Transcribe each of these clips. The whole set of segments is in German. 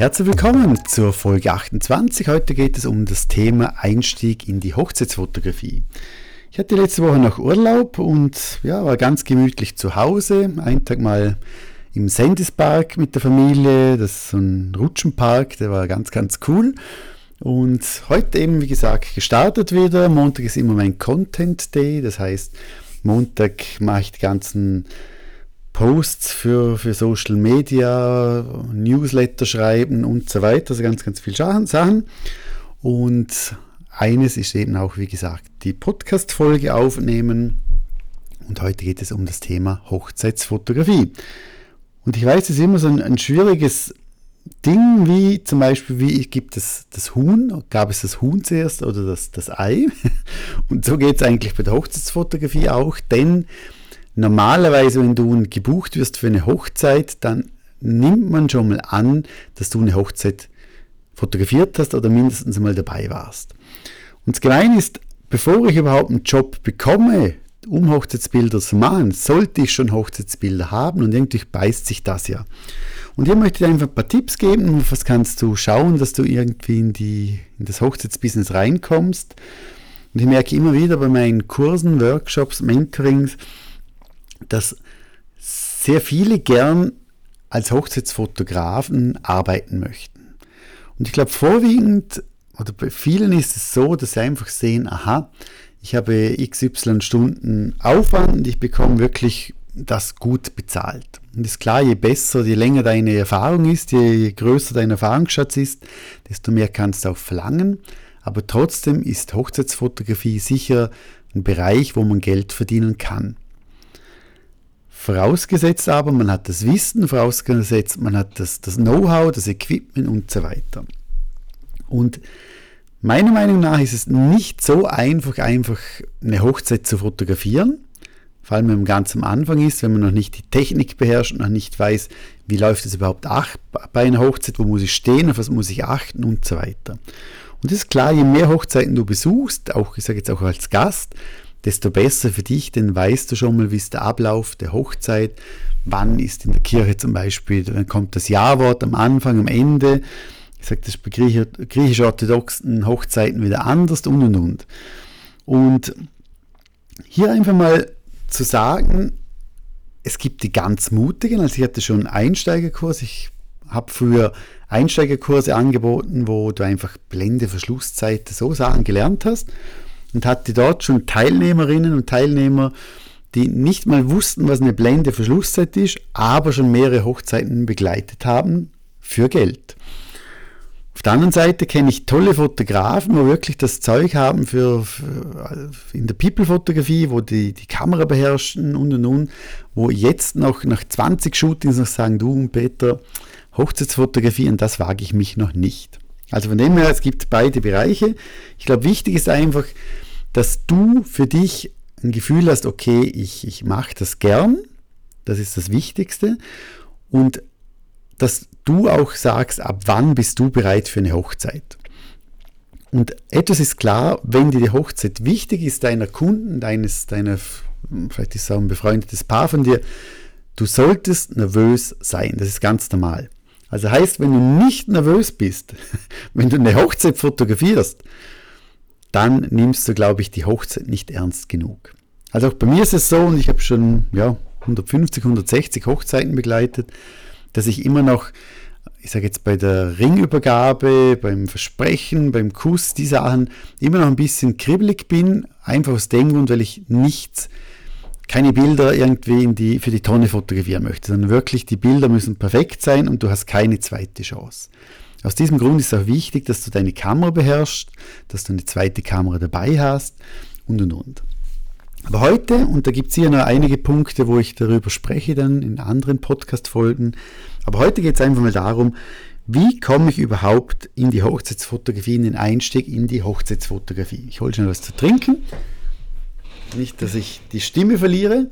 Herzlich willkommen zur Folge 28. Heute geht es um das Thema Einstieg in die Hochzeitsfotografie. Ich hatte letzte Woche noch Urlaub und ja, war ganz gemütlich zu Hause. Einen Tag mal im Sendispark mit der Familie. Das ist so ein Rutschenpark, der war ganz, ganz cool. Und heute eben, wie gesagt, gestartet wieder. Montag ist immer mein Content Day. Das heißt, Montag mache ich die ganzen Posts für, für Social Media, Newsletter schreiben und so weiter. Also ganz, ganz viele Sachen. Und eines ist eben auch, wie gesagt, die Podcast-Folge aufnehmen. Und heute geht es um das Thema Hochzeitsfotografie. Und ich weiß, es ist immer so ein, ein schwieriges Ding, wie zum Beispiel, wie gibt es das Huhn? Gab es das Huhn zuerst oder das, das Ei? Und so geht es eigentlich bei der Hochzeitsfotografie auch, denn normalerweise, wenn du gebucht wirst für eine Hochzeit, dann nimmt man schon mal an, dass du eine Hochzeit fotografiert hast oder mindestens mal dabei warst. Und das Gemeine ist, bevor ich überhaupt einen Job bekomme, um Hochzeitsbilder zu machen, sollte ich schon Hochzeitsbilder haben und irgendwie beißt sich das ja. Und hier möchte ich einfach ein paar Tipps geben, was kannst du schauen, dass du irgendwie in, die, in das Hochzeitsbusiness reinkommst. Und ich merke immer wieder bei meinen Kursen, Workshops, Mentorings, dass sehr viele gern als Hochzeitsfotografen arbeiten möchten. Und ich glaube, vorwiegend oder bei vielen ist es so, dass sie einfach sehen, aha, ich habe XY Stunden Aufwand und ich bekomme wirklich das gut bezahlt. Und ist klar, je besser, je länger deine Erfahrung ist, je größer dein Erfahrungsschatz ist, desto mehr kannst du auch verlangen. Aber trotzdem ist Hochzeitsfotografie sicher ein Bereich, wo man Geld verdienen kann. Vorausgesetzt aber, man hat das Wissen, vorausgesetzt, man hat das, das Know-how, das Equipment und so weiter. Und meiner Meinung nach ist es nicht so einfach, einfach eine Hochzeit zu fotografieren. Vor allem, wenn man ganz am Anfang ist, wenn man noch nicht die Technik beherrscht und noch nicht weiß, wie läuft es überhaupt bei einer Hochzeit, wo muss ich stehen, auf was muss ich achten und so weiter. Und es ist klar, je mehr Hochzeiten du besuchst, auch ich sage jetzt auch als Gast, desto besser für dich, denn weißt du schon mal, wie ist der Ablauf der Hochzeit, wann ist in der Kirche zum Beispiel, dann kommt das Ja-Wort am Anfang, am Ende. Ich sage, das bei griechisch-orthodoxen Hochzeiten wieder anders und und und. Und hier einfach mal zu sagen, es gibt die ganz Mutigen, also ich hatte schon einen Einsteigerkurs, ich habe früher Einsteigerkurse angeboten, wo du einfach Blende, Verschlusszeit, so Sachen gelernt hast und hatte dort schon Teilnehmerinnen und Teilnehmer, die nicht mal wussten, was eine Blende Verschlusszeit ist, aber schon mehrere Hochzeiten begleitet haben für Geld. Auf der anderen Seite kenne ich tolle Fotografen, wo wirklich das Zeug haben für, für in der People-Fotografie, wo die die Kamera beherrschen und und und, wo jetzt noch nach 20 Shootings noch sagen, du Peter, Hochzeitsfotografie und das wage ich mich noch nicht. Also von dem her, es gibt beide Bereiche. Ich glaube, wichtig ist einfach, dass du für dich ein Gefühl hast, okay, ich, ich mache das gern, das ist das Wichtigste, und dass du auch sagst, ab wann bist du bereit für eine Hochzeit. Und etwas ist klar, wenn dir die Hochzeit wichtig ist, deiner Kunden, deines, deiner, vielleicht ist es auch ein befreundetes Paar von dir, du solltest nervös sein. Das ist ganz normal. Also heißt, wenn du nicht nervös bist, wenn du eine Hochzeit fotografierst, dann nimmst du, glaube ich, die Hochzeit nicht ernst genug. Also auch bei mir ist es so, und ich habe schon ja, 150, 160 Hochzeiten begleitet, dass ich immer noch, ich sage jetzt bei der Ringübergabe, beim Versprechen, beim Kuss, die Sachen, immer noch ein bisschen kribbelig bin, einfach aus dem Grund, weil ich nichts keine Bilder irgendwie in die, für die Tonne fotografieren möchte, sondern wirklich die Bilder müssen perfekt sein und du hast keine zweite Chance. Aus diesem Grund ist auch wichtig, dass du deine Kamera beherrschst, dass du eine zweite Kamera dabei hast und und und. Aber heute, und da gibt es hier noch einige Punkte, wo ich darüber spreche, dann in anderen Podcast-Folgen, aber heute geht es einfach mal darum, wie komme ich überhaupt in die Hochzeitsfotografie, in den Einstieg in die Hochzeitsfotografie. Ich hole schnell was zu trinken. Nicht, dass ich die Stimme verliere.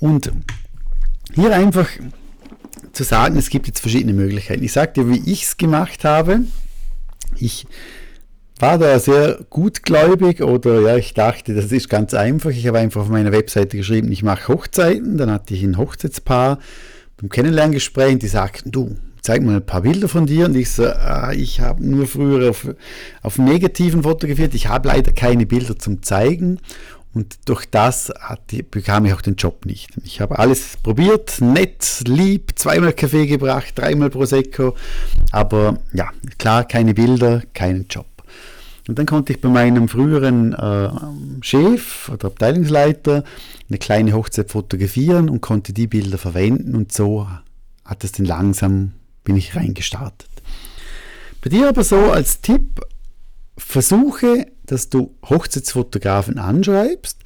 Und hier einfach zu sagen, es gibt jetzt verschiedene Möglichkeiten. Ich sage dir, wie ich es gemacht habe. Ich war da sehr gutgläubig oder ja, ich dachte, das ist ganz einfach. Ich habe einfach auf meiner Webseite geschrieben, ich mache Hochzeiten. Dann hatte ich ein Hochzeitspaar, beim Kennenlerngespräch, die sagten, du, zeig mal ein paar Bilder von dir. Und ich so, ah, ich habe nur früher auf, auf negativen fotografiert. Ich habe leider keine Bilder zum Zeigen. Und durch das die, bekam ich auch den Job nicht. Ich habe alles probiert, nett, lieb, zweimal Kaffee gebracht, dreimal Prosecco. Aber ja, klar, keine Bilder, keinen Job. Und dann konnte ich bei meinem früheren äh, Chef oder Abteilungsleiter eine kleine Hochzeit fotografieren und konnte die Bilder verwenden und so hat es dann langsam bin ich reingestartet. Bei dir aber so als Tipp, versuche, dass du Hochzeitsfotografen anschreibst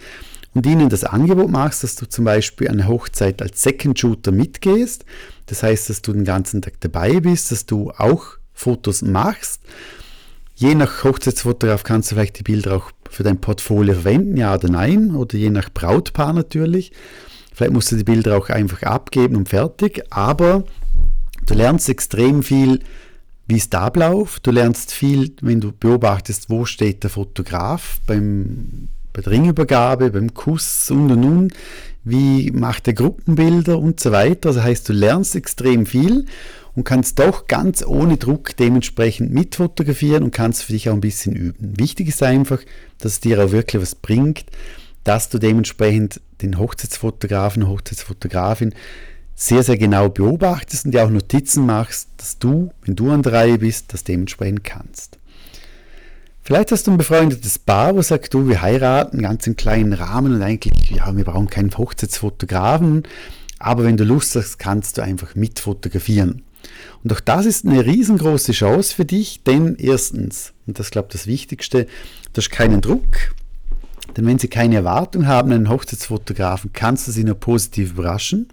und ihnen das Angebot machst, dass du zum Beispiel eine Hochzeit als Second Shooter mitgehst. Das heißt, dass du den ganzen Tag dabei bist, dass du auch Fotos machst. Je nach Hochzeitsfotograf kannst du vielleicht die Bilder auch für dein Portfolio verwenden, ja oder nein, oder je nach Brautpaar natürlich. Vielleicht musst du die Bilder auch einfach abgeben und fertig, aber Du lernst extrem viel, wie ist der Ablauf. Du lernst viel, wenn du beobachtest, wo steht der Fotograf beim, bei der Ringübergabe, beim Kuss und und und. Wie macht er Gruppenbilder und so weiter. Das heißt, du lernst extrem viel und kannst doch ganz ohne Druck dementsprechend mitfotografieren und kannst für dich auch ein bisschen üben. Wichtig ist einfach, dass es dir auch wirklich was bringt, dass du dementsprechend den Hochzeitsfotografen, Hochzeitsfotografin sehr, sehr genau beobachtest und dir auch Notizen machst, dass du, wenn du an der Reihe bist, das dementsprechend kannst. Vielleicht hast du ein befreundetes Paar, wo sagt du, wir heiraten ganz im kleinen Rahmen und eigentlich, ja, wir brauchen keinen Hochzeitsfotografen, aber wenn du Lust hast, kannst du einfach mitfotografieren. Und auch das ist eine riesengroße Chance für dich, denn erstens, und das glaube ich, das Wichtigste, du hast keinen Druck, denn wenn sie keine Erwartung haben, einen Hochzeitsfotografen, kannst du sie nur positiv überraschen.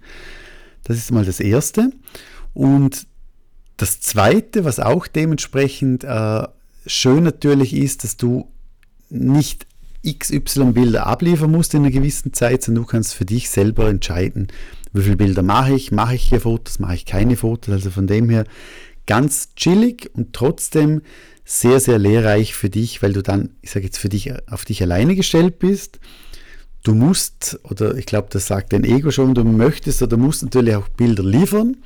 Das ist mal das Erste. Und das Zweite, was auch dementsprechend äh, schön natürlich ist, dass du nicht XY Bilder abliefern musst in einer gewissen Zeit, sondern du kannst für dich selber entscheiden, wie viele Bilder mache ich, mache ich hier Fotos, mache ich keine Fotos. Also von dem her ganz chillig und trotzdem sehr, sehr lehrreich für dich, weil du dann, ich sage jetzt, für dich auf dich alleine gestellt bist du musst, oder ich glaube, das sagt dein Ego schon, du möchtest oder musst natürlich auch Bilder liefern.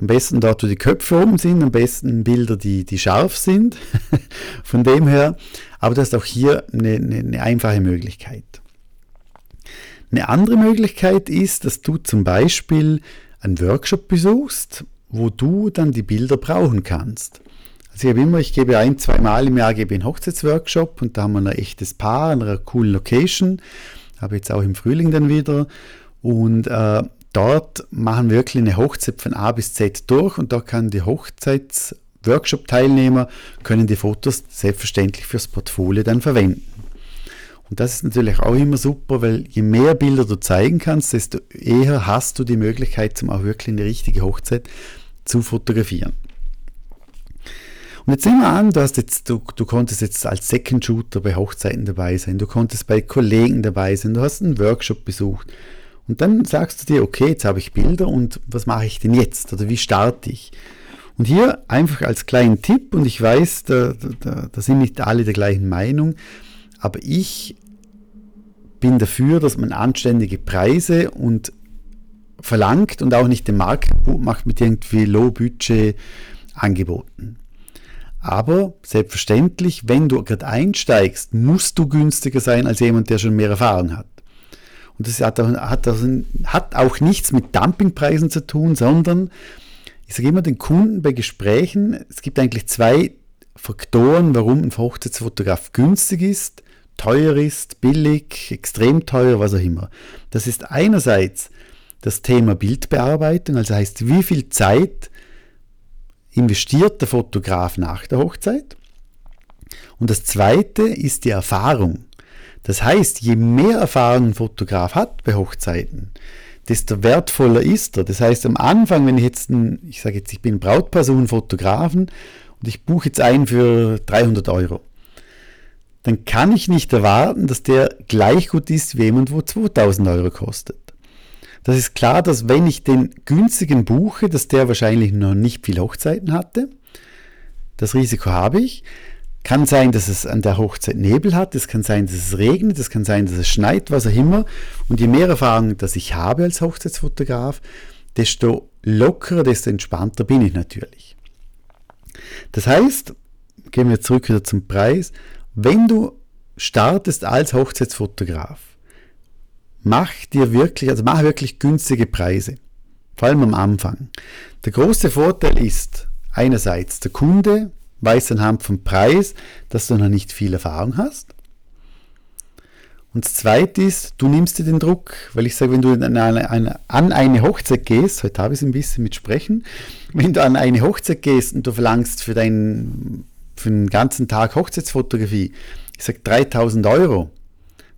Am besten dort, wo die Köpfe oben sind, am besten Bilder, die, die scharf sind. Von dem her, aber das ist auch hier eine, eine, eine einfache Möglichkeit. Eine andere Möglichkeit ist, dass du zum Beispiel einen Workshop besuchst, wo du dann die Bilder brauchen kannst. Also ich habe immer, ich gebe ein, zwei Mal im Jahr gebe einen Hochzeitsworkshop und da haben wir ein echtes Paar in einer coolen Location habe jetzt auch im Frühling dann wieder. Und äh, dort machen wir wirklich eine Hochzeit von A bis Z durch und da kann die Hochzeits-Workshop-Teilnehmer können die Fotos selbstverständlich fürs Portfolio dann verwenden. Und das ist natürlich auch immer super, weil je mehr Bilder du zeigen kannst, desto eher hast du die Möglichkeit, zum auch wirklich eine richtige Hochzeit zu fotografieren. Und jetzt nehmen wir an, du, hast jetzt, du, du konntest jetzt als Second Shooter bei Hochzeiten dabei sein, du konntest bei Kollegen dabei sein, du hast einen Workshop besucht. Und dann sagst du dir, okay, jetzt habe ich Bilder und was mache ich denn jetzt? Oder wie starte ich? Und hier einfach als kleinen Tipp, und ich weiß, da, da, da sind nicht alle der gleichen Meinung, aber ich bin dafür, dass man anständige Preise und verlangt und auch nicht den Markt macht mit irgendwie Low-Budget-Angeboten. Aber selbstverständlich, wenn du gerade einsteigst, musst du günstiger sein als jemand, der schon mehr Erfahrung hat. Und das hat auch, hat, hat auch nichts mit Dumpingpreisen zu tun, sondern ich sage immer den Kunden bei Gesprächen, es gibt eigentlich zwei Faktoren, warum ein Hochzeitsfotograf günstig ist, teuer ist, billig, extrem teuer, was auch immer. Das ist einerseits das Thema Bildbearbeitung, also heißt, wie viel Zeit investiert der Fotograf nach der Hochzeit. Und das Zweite ist die Erfahrung. Das heißt, je mehr Erfahrung ein Fotograf hat bei Hochzeiten, desto wertvoller ist er. Das heißt, am Anfang, wenn ich jetzt, ein, ich sage jetzt, ich bin Brautperson, Fotografen und ich buche jetzt einen für 300 Euro, dann kann ich nicht erwarten, dass der gleich gut ist wie jemand, wo 2000 Euro kostet. Das ist klar, dass wenn ich den günstigen buche, dass der wahrscheinlich noch nicht viel Hochzeiten hatte. Das Risiko habe ich. Kann sein, dass es an der Hochzeit Nebel hat, es kann sein, dass es regnet, es kann sein, dass es schneit, was auch immer. Und je mehr Erfahrung, dass ich habe als Hochzeitsfotograf, desto lockerer, desto entspannter bin ich natürlich. Das heißt, gehen wir zurück wieder zum Preis, wenn du startest als Hochzeitsfotograf, mach dir wirklich, also mach wirklich günstige Preise. Vor allem am Anfang. Der große Vorteil ist einerseits, der Kunde weiß anhand vom Preis, dass du noch nicht viel Erfahrung hast. Und das Zweite ist, du nimmst dir den Druck, weil ich sage, wenn du an eine, eine, an eine Hochzeit gehst, heute habe ich es ein bisschen mit Sprechen, wenn du an eine Hochzeit gehst und du verlangst für, deinen, für den ganzen Tag Hochzeitsfotografie, ich sage 3000 Euro,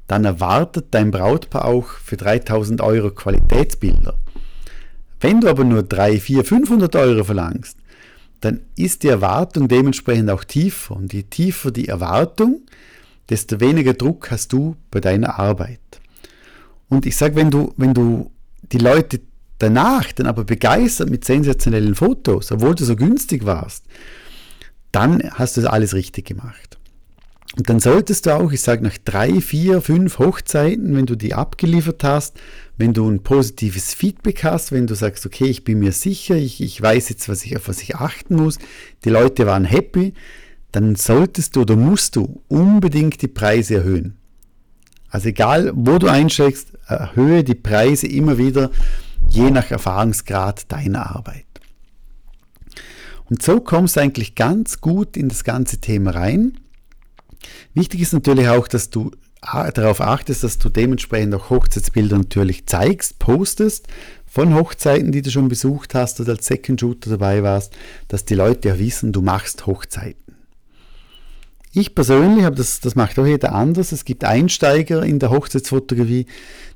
dann erwartet dein Brautpaar auch für 3000 Euro Qualitätsbilder. Wenn du aber nur 3, 4, 500 Euro verlangst, dann ist die Erwartung dementsprechend auch tiefer. Und je tiefer die Erwartung, desto weniger Druck hast du bei deiner Arbeit. Und ich sage, wenn du, wenn du die Leute danach dann aber begeistert mit sensationellen Fotos, obwohl du so günstig warst, dann hast du alles richtig gemacht. Und dann solltest du auch, ich sage nach drei, vier, fünf Hochzeiten, wenn du die abgeliefert hast, wenn du ein positives Feedback hast, wenn du sagst, okay, ich bin mir sicher, ich, ich weiß jetzt, was ich, auf was ich achten muss, die Leute waren happy, dann solltest du oder musst du unbedingt die Preise erhöhen. Also egal, wo du einsteigst, erhöhe die Preise immer wieder, je nach Erfahrungsgrad deiner Arbeit. Und so kommst du eigentlich ganz gut in das ganze Thema rein. Wichtig ist natürlich auch, dass du darauf achtest, dass du dementsprechend auch Hochzeitsbilder natürlich zeigst, postest von Hochzeiten, die du schon besucht hast oder als Second Shooter dabei warst, dass die Leute ja wissen, du machst Hochzeiten. Ich persönlich, aber das, das macht auch jeder anders, es gibt Einsteiger in der Hochzeitsfotografie,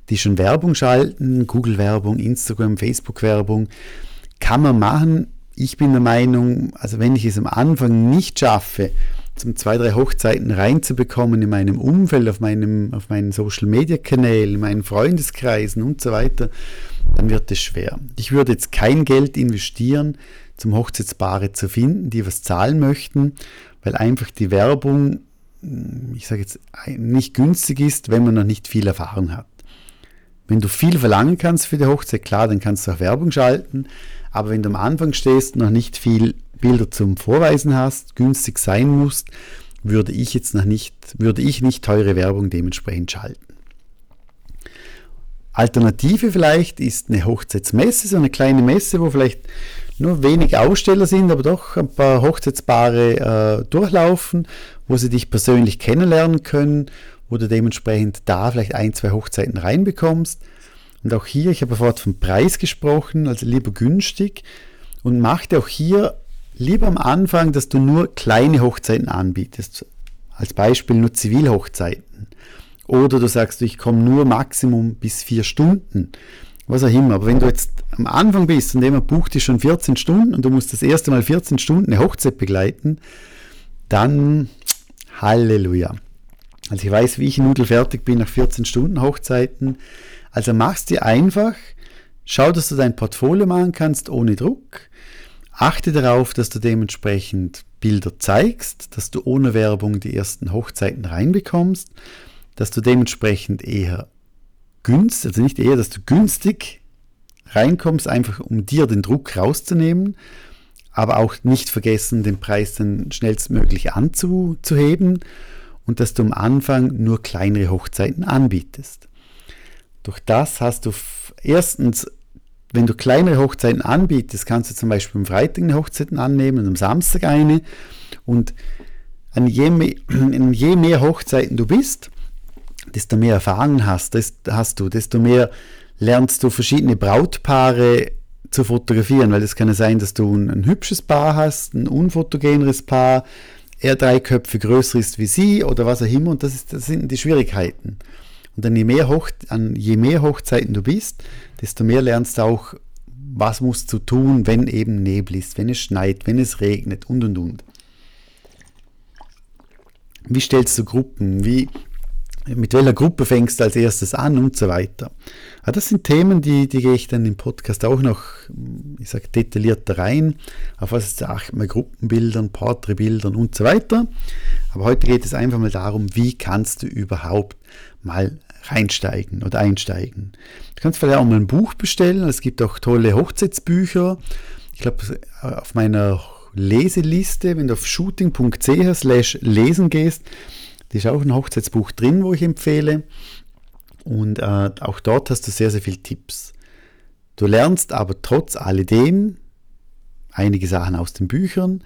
die schon Werbung schalten, Google-Werbung, Instagram, Facebook-Werbung, kann man machen. Ich bin der Meinung, also wenn ich es am Anfang nicht schaffe, zum zwei, drei Hochzeiten reinzubekommen in meinem Umfeld, auf, meinem, auf meinen Social Media Kanälen, in meinen Freundeskreisen und so weiter, dann wird es schwer. Ich würde jetzt kein Geld investieren, zum Hochzeitspaare zu finden, die was zahlen möchten, weil einfach die Werbung, hm, ich sage jetzt, nicht günstig ist, wenn man noch nicht viel Erfahrung hat. Wenn du viel verlangen kannst für die Hochzeit, klar, dann kannst du auch Werbung schalten, aber wenn du am Anfang stehst, noch nicht viel Bilder zum Vorweisen hast, günstig sein musst, würde ich jetzt noch nicht, würde ich nicht teure Werbung dementsprechend schalten. Alternative vielleicht ist eine Hochzeitsmesse, so eine kleine Messe, wo vielleicht nur wenig Aussteller sind, aber doch ein paar Hochzeitspaare äh, durchlaufen, wo sie dich persönlich kennenlernen können, wo du dementsprechend da vielleicht ein, zwei Hochzeiten reinbekommst. Und auch hier, ich habe vorhin vom Preis gesprochen, also lieber günstig und mach dir auch hier lieber am Anfang, dass du nur kleine Hochzeiten anbietest. Als Beispiel nur Zivilhochzeiten. Oder du sagst, ich komme nur Maximum bis vier Stunden. Was auch immer. Aber wenn du jetzt am Anfang bist und jemand bucht dich schon 14 Stunden und du musst das erste Mal 14 Stunden eine Hochzeit begleiten, dann Halleluja. Also ich weiß, wie ich nudelfertig bin nach 14 Stunden Hochzeiten. Also machst dir einfach, schau, dass du dein Portfolio machen kannst ohne Druck. Achte darauf, dass du dementsprechend Bilder zeigst, dass du ohne Werbung die ersten Hochzeiten reinbekommst, dass du dementsprechend eher günstig, also nicht eher, dass du günstig reinkommst, einfach um dir den Druck rauszunehmen, aber auch nicht vergessen, den Preis dann schnellstmöglich anzuheben und dass du am Anfang nur kleinere Hochzeiten anbietest. Durch das hast du erstens wenn du kleinere Hochzeiten anbietest, kannst du zum Beispiel am Freitag eine Hochzeit annehmen und am Samstag eine. Und an je, mehr, an je mehr Hochzeiten du bist, desto mehr Erfahrung hast, hast du, desto mehr lernst du verschiedene Brautpaare zu fotografieren, weil es kann ja sein, dass du ein, ein hübsches Paar hast, ein unfotogeneres Paar, er drei Köpfe größer ist wie sie oder was auch immer und das, ist, das sind die Schwierigkeiten. Und dann je mehr, Hoch, an je mehr Hochzeiten du bist, desto mehr lernst du auch, was musst du tun, wenn eben Nebel ist, wenn es schneit, wenn es regnet und und und. Wie stellst du Gruppen? Wie, mit welcher Gruppe fängst du als erstes an und so weiter. Aber das sind Themen, die, die gehe ich dann im Podcast auch noch, ich sage, detaillierter rein, auf was es achten bei Gruppenbildern, Porträtbildern und so weiter. Aber heute geht es einfach mal darum, wie kannst du überhaupt mal reinsteigen oder einsteigen. Du kannst vielleicht auch mal ein Buch bestellen. Es gibt auch tolle Hochzeitsbücher. Ich glaube, auf meiner Leseliste, wenn du auf shooting.ch slash lesen gehst, da ist auch ein Hochzeitsbuch drin, wo ich empfehle. Und äh, auch dort hast du sehr, sehr viele Tipps. Du lernst aber trotz alledem einige Sachen aus den Büchern,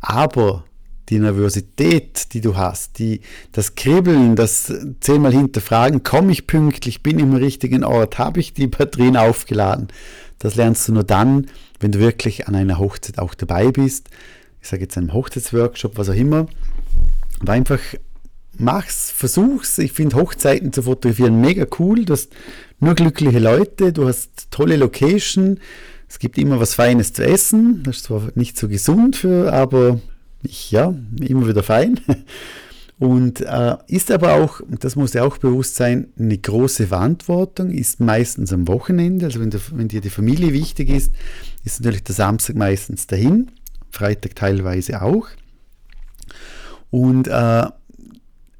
aber die Nervosität, die du hast, die, das Kribbeln, das zehnmal hinterfragen, komme ich pünktlich, bin ich im richtigen Ort, habe ich die Batterien aufgeladen, das lernst du nur dann, wenn du wirklich an einer Hochzeit auch dabei bist. Ich sage jetzt einem Hochzeitsworkshop, was auch immer. Aber einfach mach's, versuch's. Ich finde Hochzeiten zu fotografieren mega cool. Du hast nur glückliche Leute, du hast tolle Location. Es gibt immer was Feines zu essen. Das ist zwar nicht so gesund für, aber ja, immer wieder fein. Und äh, ist aber auch, das muss ja auch bewusst sein, eine große Verantwortung, ist meistens am Wochenende. Also wenn, der, wenn dir die Familie wichtig ist, ist natürlich der Samstag meistens dahin, Freitag teilweise auch. Und äh,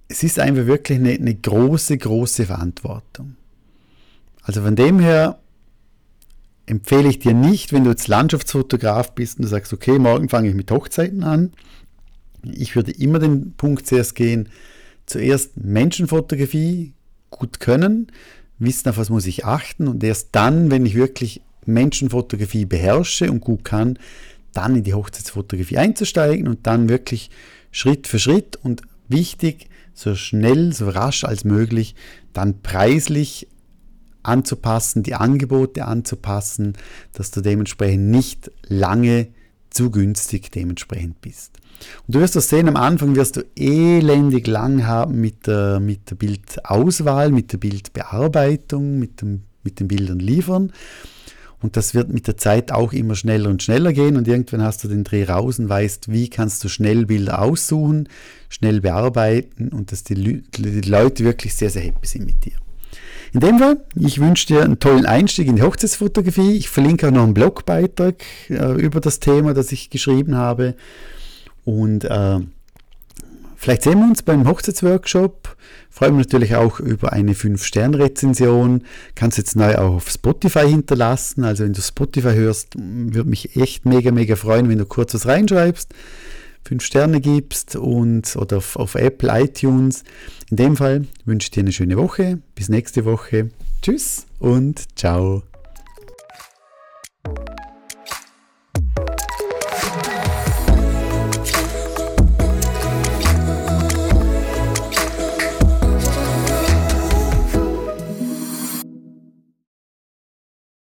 es ist einfach wirklich eine, eine große, große Verantwortung. Also von dem her empfehle ich dir nicht, wenn du jetzt Landschaftsfotograf bist und du sagst, okay, morgen fange ich mit Hochzeiten an. Ich würde immer den Punkt zuerst gehen, zuerst Menschenfotografie gut können, wissen, auf was muss ich achten und erst dann, wenn ich wirklich Menschenfotografie beherrsche und gut kann, dann in die Hochzeitsfotografie einzusteigen und dann wirklich Schritt für Schritt und wichtig, so schnell, so rasch als möglich, dann preislich anzupassen, die Angebote anzupassen, dass du dementsprechend nicht lange zu günstig dementsprechend bist. Und du wirst das sehen, am Anfang wirst du elendig lang haben mit der, mit der Bildauswahl, mit der Bildbearbeitung, mit, dem, mit den Bildern liefern. Und das wird mit der Zeit auch immer schneller und schneller gehen und irgendwann hast du den Dreh raus und weißt, wie kannst du schnell Bilder aussuchen, schnell bearbeiten und dass die, die Leute wirklich sehr, sehr happy sind mit dir. In dem Fall, ich wünsche dir einen tollen Einstieg in die Hochzeitsfotografie. Ich verlinke auch noch einen Blogbeitrag äh, über das Thema, das ich geschrieben habe. Und äh, vielleicht sehen wir uns beim Hochzeitsworkshop. Freue mich natürlich auch über eine 5-Sterne-Rezension. Kannst jetzt neu auch auf Spotify hinterlassen. Also wenn du Spotify hörst, würde mich echt mega, mega freuen, wenn du kurz was reinschreibst, fünf Sterne gibst und, oder auf, auf Apple, iTunes. In dem Fall wünsche ich dir eine schöne Woche. Bis nächste Woche. Tschüss und ciao.